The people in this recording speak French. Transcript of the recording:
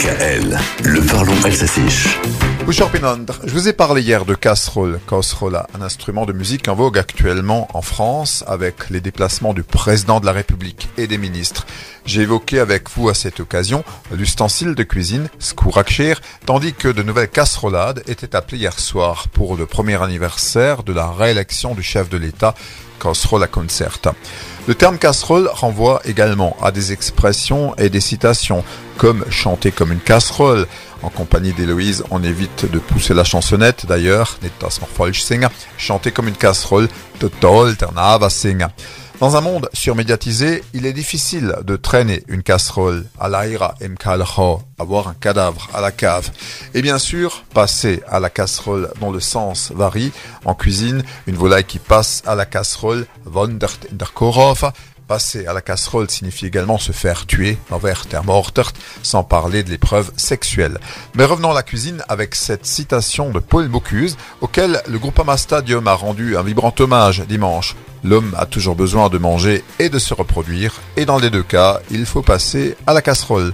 DKL, le parlons alsacien. Je vous ai parlé hier de casserole, casserola, un instrument de musique en vogue actuellement en France avec les déplacements du président de la République et des ministres. J'ai évoqué avec vous à cette occasion l'ustensile de cuisine, skourakshir, tandis que de nouvelles casserolades étaient appelées hier soir pour le premier anniversaire de la réélection du chef de l'État, casserole à concerta. Le terme casserole renvoie également à des expressions et des citations, comme chanter comme une casserole. En compagnie d'Héloïse, on évite de pousser la chansonnette d'ailleurs, chanter comme une casserole, total dans un monde surmédiatisé, il est difficile de traîner une casserole à l'aira mkalho, avoir un cadavre à la cave. Et bien sûr, passer à la casserole dont le sens varie. En cuisine, une volaille qui passe à la casserole, wandert in der Passer à la casserole signifie également se faire tuer, sans parler de l'épreuve sexuelle. Mais revenons à la cuisine avec cette citation de Paul Bocuse, auquel le groupe Stadium a rendu un vibrant hommage dimanche. L'homme a toujours besoin de manger et de se reproduire, et dans les deux cas, il faut passer à la casserole.